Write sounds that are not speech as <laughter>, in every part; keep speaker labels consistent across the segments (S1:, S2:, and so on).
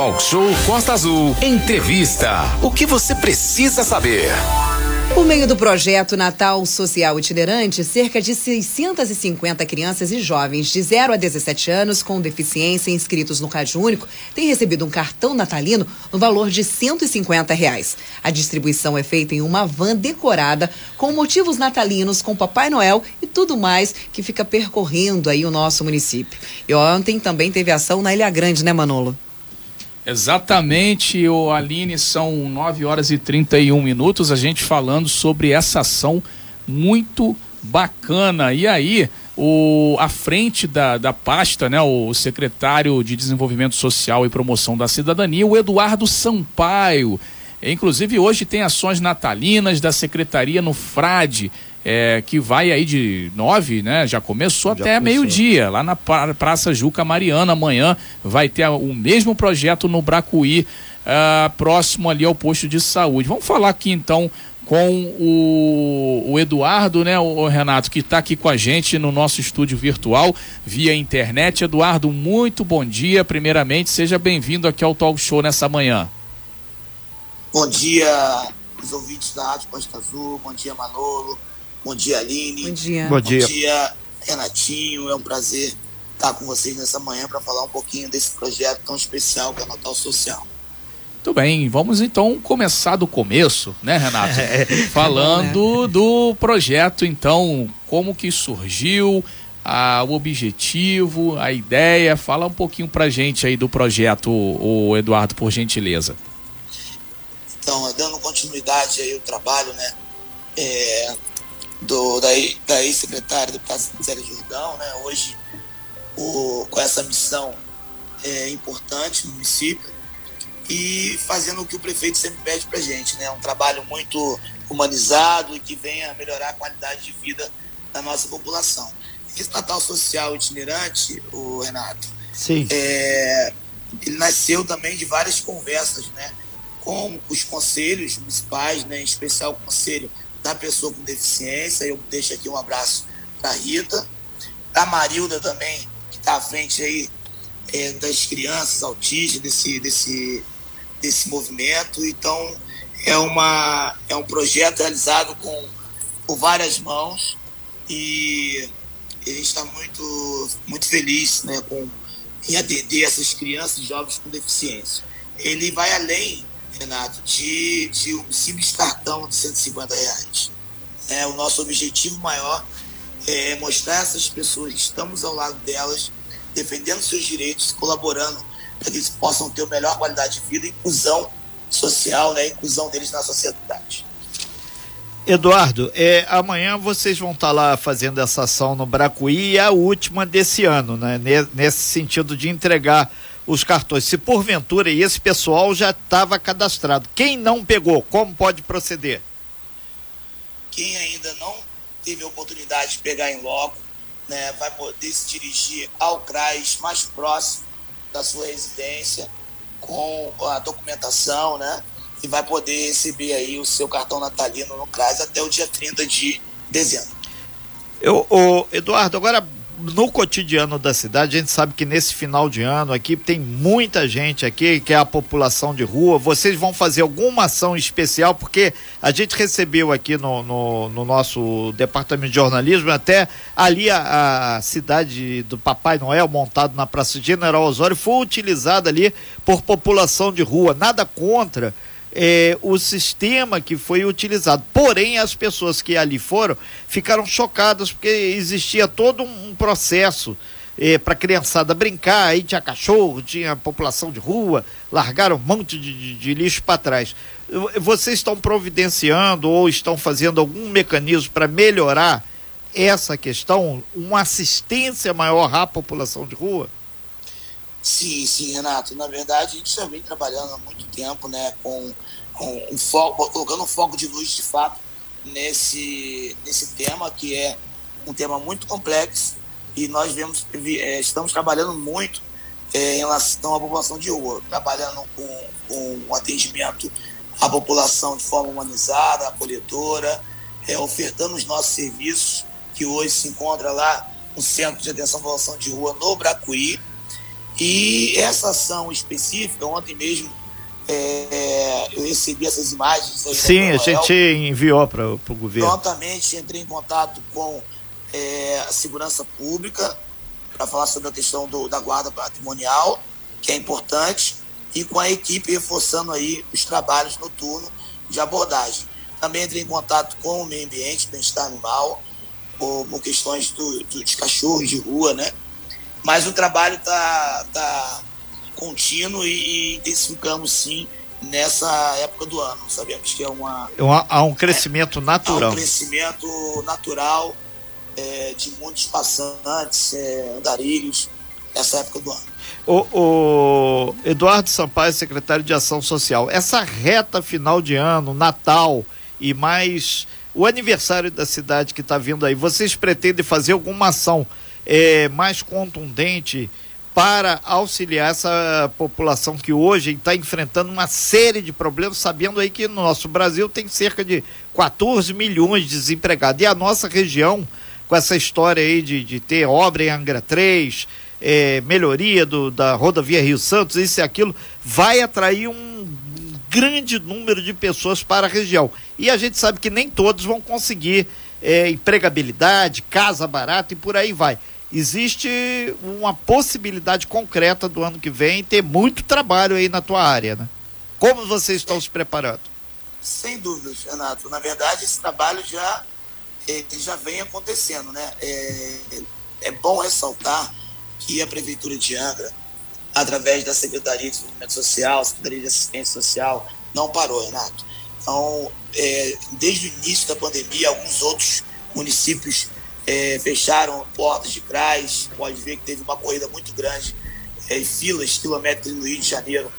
S1: Talk Show Costa Azul. Entrevista. O que você precisa saber?
S2: Por meio do projeto Natal Social Itinerante, cerca de 650 crianças e jovens de 0 a 17 anos com deficiência inscritos no Rádio Único têm recebido um cartão natalino no valor de 150 reais. A distribuição é feita em uma van decorada com motivos natalinos, com Papai Noel e tudo mais que fica percorrendo aí o nosso município. E ontem também teve ação na Ilha Grande, né, Manolo?
S3: Exatamente, o Aline, são 9 horas e 31 minutos, a gente falando sobre essa ação muito bacana. E aí, o, à frente da, da pasta, né, o secretário de Desenvolvimento Social e Promoção da Cidadania, o Eduardo Sampaio. Inclusive, hoje tem ações natalinas da secretaria no Frade é, que vai aí de nove, né? Já começou já até meio-dia, lá na Praça Juca Mariana. Amanhã vai ter o mesmo projeto no Bracuí, uh, próximo ali ao posto de saúde. Vamos falar aqui então com o, o Eduardo, né, o, Renato, que está aqui com a gente no nosso estúdio virtual via internet. Eduardo, muito bom dia. Primeiramente, seja bem-vindo aqui ao Talk Show nessa manhã.
S4: Bom dia, os ouvintes da Rádio Costa Azul. Bom dia, Manolo. Bom dia, Aline.
S2: Bom dia.
S4: Bom dia, Bom dia Renatinho. É um prazer estar com vocês nessa manhã para falar um pouquinho desse projeto tão especial que é o Natal Social.
S3: Muito bem, vamos então começar do começo, né, Renato? <laughs> É. Falando do projeto, então, como que surgiu, a, o objetivo, a ideia. Fala um pouquinho pra gente aí do projeto, o Eduardo, por gentileza.
S4: Então, dando continuidade aí ao trabalho, né? É, do, da, da ex-secretária, deputada Célia Jordão, né? hoje o, com essa missão é, importante no município e fazendo o que o prefeito sempre pede para gente, né? um trabalho muito humanizado e que venha melhorar a qualidade de vida da nossa população. Esse Natal Social itinerante, o Renato,
S3: Sim.
S4: É, ele nasceu também de várias conversas, né, com os conselhos municipais, né, em especial o conselho da pessoa com deficiência. Eu deixo aqui um abraço para Rita, a Marilda também, que está à frente aí é, das crianças autistas, desse, desse, desse movimento. Então, é, uma, é um projeto realizado com, por várias mãos e a gente está muito, muito feliz né, com, em atender essas crianças e jovens com deficiência. Ele vai além Renato, de, de um simples cartão de 150 reais. É, o nosso objetivo maior é mostrar a essas pessoas que estamos ao lado delas, defendendo seus direitos, colaborando para que eles possam ter a melhor qualidade de vida, inclusão social, né, inclusão deles na sociedade.
S5: Eduardo, é, amanhã vocês vão estar lá fazendo essa ação no Bracuí, a última desse ano, né? Nesse sentido de entregar os cartões. Se porventura esse pessoal já estava cadastrado, quem não pegou, como pode proceder?
S4: Quem ainda não teve a oportunidade de pegar em loco, né, vai poder se dirigir ao CRAS mais próximo da sua residência com a documentação, né? E vai poder receber aí o seu cartão natalino no CRAS até o dia 30 de dezembro.
S5: Eu, o Eduardo, agora no cotidiano da cidade, a gente sabe que nesse final de ano aqui tem muita gente aqui, que é a população de rua. Vocês vão fazer alguma ação especial, porque a gente recebeu aqui no, no, no nosso departamento de jornalismo, até ali a, a, cidade do Papai Noel, montado na Praça General Osório, foi utilizada ali por população de rua. Nada contra é, o sistema que foi utilizado. Porém, as pessoas que ali foram ficaram chocadas porque existia todo um processo é, para a criançada brincar. Aí tinha cachorro, tinha população de rua, largaram um monte de, de, de lixo para trás. Vocês estão providenciando ou estão fazendo algum mecanismo para melhorar essa questão, uma assistência maior à população de rua?
S4: Sim, sim, Renato. Na verdade, a gente já vem trabalhando há muito tempo, né, com, com um foco, colocando um foco de luz de fato nesse, nesse tema, que é um tema muito complexo e nós vemos, é, estamos trabalhando muito é, em relação à população de rua, trabalhando com, com um atendimento à população de forma humanizada, acolhedora, é, ofertando os nossos serviços, que hoje se encontra lá no Centro de Atenção à População de Rua no Bracuí, E essa ação específica, ontem mesmo, é, eu recebi essas imagens.
S5: Sim, a gente enviou para o governo.
S4: Prontamente entrei em contato com é, a segurança pública para falar sobre a questão do, da guarda patrimonial, que é importante, e com a equipe reforçando aí os trabalhos noturnos de abordagem. Também entrei em contato com o meio ambiente, bem-estar animal, por, por questões do, do, dos cachorros de rua, né? Mas o trabalho está tá contínuo e, e intensificamos sim nessa época do ano. Sabemos que é uma.
S5: Há um crescimento é, natural. Há
S4: um crescimento natural é, de muitos passantes, é, andarilhos, nessa época do ano.
S5: O, o, Eduardo Sampaio, secretário de Ação Social, essa reta final de ano, Natal e mais o aniversário da cidade que está vindo aí, vocês pretendem fazer alguma ação é, mais contundente para auxiliar essa população que hoje está enfrentando uma série de problemas, sabendo aí que no nosso Brasil tem cerca de 14 milhões de desempregados. E a nossa região, com essa história aí de, de ter obra em Angra 3, é, melhoria do, da rodovia Rio Santos, isso e aquilo, vai atrair um grande número de pessoas para a região. E a gente sabe que nem todos vão conseguir é, empregabilidade, casa barata e por aí vai existe uma possibilidade concreta do ano que vem ter muito trabalho aí na tua área, né? Como vocês estão se preparando?
S4: Sem dúvidas, Renato. Na verdade, esse trabalho já, eh, já vem acontecendo, né? É, é bom ressaltar que a Prefeitura de Angra, através da Secretaria de Desenvolvimento Social, Secretaria de Assistência Social, não parou, Renato. Então, é, desde o início da pandemia, alguns outros municípios é, fecharam portas de CRAS, pode ver que teve uma corrida muito grande, é, filas quilométricos no Rio de Janeiro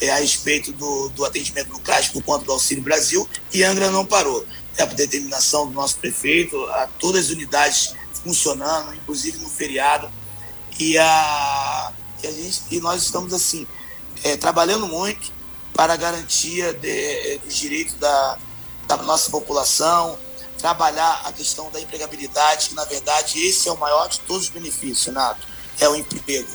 S4: é, a respeito do, do atendimento no CRAS por conta do Auxílio Brasil, e Angra não parou. É por determinação do nosso prefeito, a, todas as unidades funcionando, inclusive no feriado, e, a, e, a gente, e nós estamos assim, é, trabalhando muito para a garantia de, dos direitos da, da nossa população, trabalhar a questão da empregabilidade, que na verdade esse é o maior de todos os benefícios, Renato, é o emprego.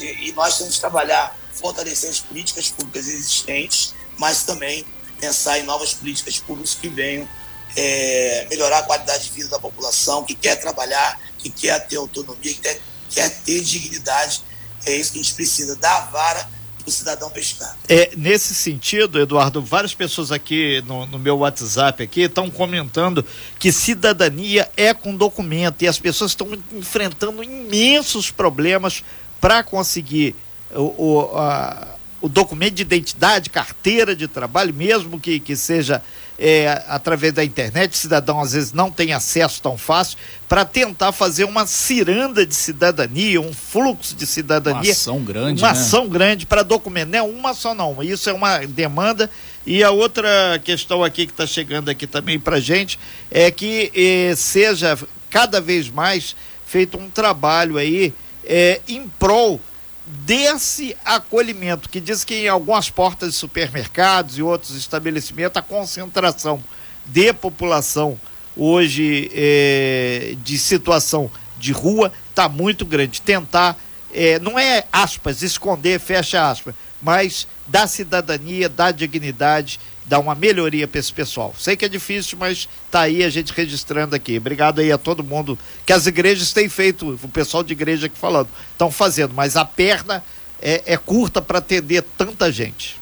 S4: E nós temos que trabalhar, fortalecer as políticas públicas existentes, mas também pensar em novas políticas públicas que venham é, melhorar a qualidade de vida da população, que quer trabalhar, que quer ter autonomia, que quer, quer ter dignidade. É isso que a gente precisa, dar vara cidadão pescar.
S5: É, nesse sentido, Eduardo, várias pessoas aqui no, no meu WhatsApp aqui estão comentando que cidadania é com documento e as pessoas estão enfrentando imensos problemas para conseguir o, o, a, o documento de identidade, carteira de trabalho, mesmo que, que seja é, através da internet, o cidadão às vezes não tem acesso tão fácil, para tentar fazer uma ciranda de cidadania, um fluxo de cidadania. Uma
S3: ação grande.
S5: Uma
S3: né?
S5: ação grande para documentar. Não é uma só, não. Isso é uma demanda. E a outra questão aqui que está chegando aqui também para gente é que eh, seja cada vez mais feito um trabalho aí eh, em prol desse acolhimento, que diz que em algumas portas de supermercados e outros estabelecimentos a concentração de população hoje é, de situação de rua está muito grande. Tentar, é, não é aspas, esconder, fecha aspas, mas dar cidadania, dar dignidade dar uma melhoria para esse pessoal. Sei que é difícil, mas tá aí a gente registrando aqui. Obrigado aí a todo mundo que as igrejas têm feito, o pessoal de igreja aqui falando, estão fazendo, mas a perna é, é curta para atender tanta gente.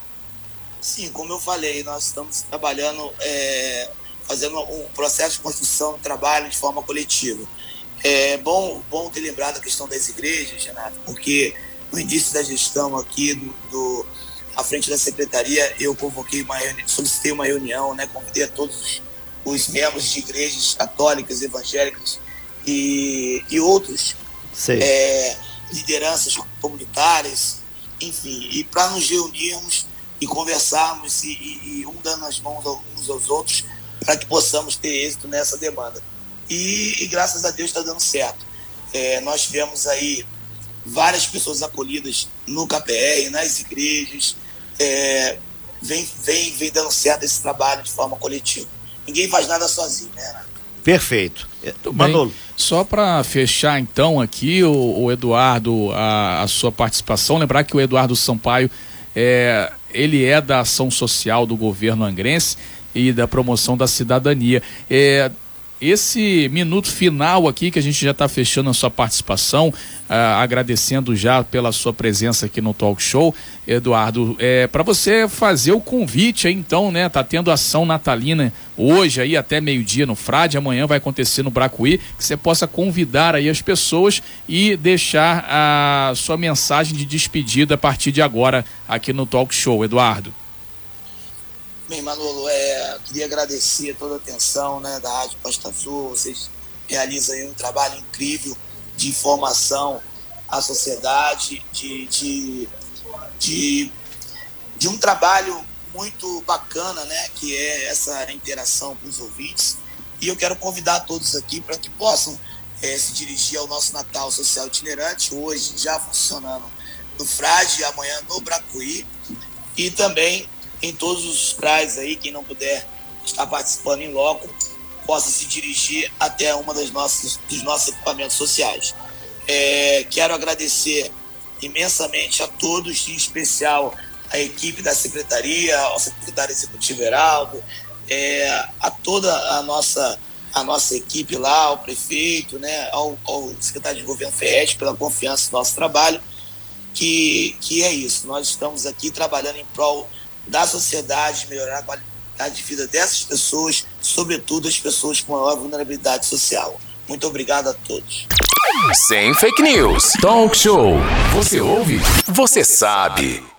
S4: Sim, como eu falei, nós estamos trabalhando, é, fazendo um processo de construção trabalho de forma coletiva. É bom, bom ter lembrado a questão das igrejas, Renato, porque no início da gestão aqui do, do à frente da secretaria, eu convoquei uma reunião, solicitei uma reunião, né, convidei a todos os membros de igrejas católicas, evangélicas e, e outros é, lideranças comunitárias, enfim, e para nos reunirmos e conversarmos e, e, e, um dando as mãos uns aos outros para que possamos ter êxito nessa demanda. E, e graças a Deus está dando certo. É, nós tivemos aí várias pessoas acolhidas no KPR, nas igrejas, é, vem, vem, vem dando certo esse trabalho de forma coletiva. Ninguém faz nada sozinho, né,
S5: Perfeito.
S3: Manolo. Só para fechar então aqui, o, o Eduardo, a, a, sua participação, lembrar que o Eduardo Sampaio é, ele é da ação social do governo angrense e da promoção da cidadania. É, esse minuto final aqui, que a gente já está fechando a sua participação, uh, agradecendo já pela sua presença aqui no Talk Show, Eduardo, é, para você fazer o convite aí então, né? Tá tendo ação natalina hoje aí até meio-dia no Frade, amanhã vai acontecer no Bracuí, que você possa convidar aí as pessoas e deixar a sua mensagem de despedida a partir de agora aqui no Talk Show, Eduardo.
S4: Bem, Manolo, é, queria agradecer toda a atenção né, da Rádio Costa Azul. Vocês realizam um trabalho incrível de informação à sociedade, de, de, de, de um trabalho muito bacana, né, que é essa interação com os ouvintes. E eu quero convidar todos aqui para que possam é, se dirigir ao nosso Natal Social Itinerante, hoje já funcionando no Frade, amanhã no Bracuí, e também em todos os praias aí, quem não puder estar participando em loco, possa se dirigir até uma das nossas, dos nossos equipamentos sociais. É, quero agradecer imensamente a todos, em especial a equipe da secretaria, ao secretário executivo Heraldo, é, a toda a nossa, a nossa equipe lá, ao prefeito, né, ao, ao secretário de governo Ferret pela confiança no nosso trabalho, que, que é isso, nós estamos aqui trabalhando em prol da sociedade, melhorar a qualidade de vida dessas pessoas, sobretudo as pessoas com maior vulnerabilidade social. Muito obrigado a todos.
S1: Sem fake news. Talk show. Você ouve? Você sabe.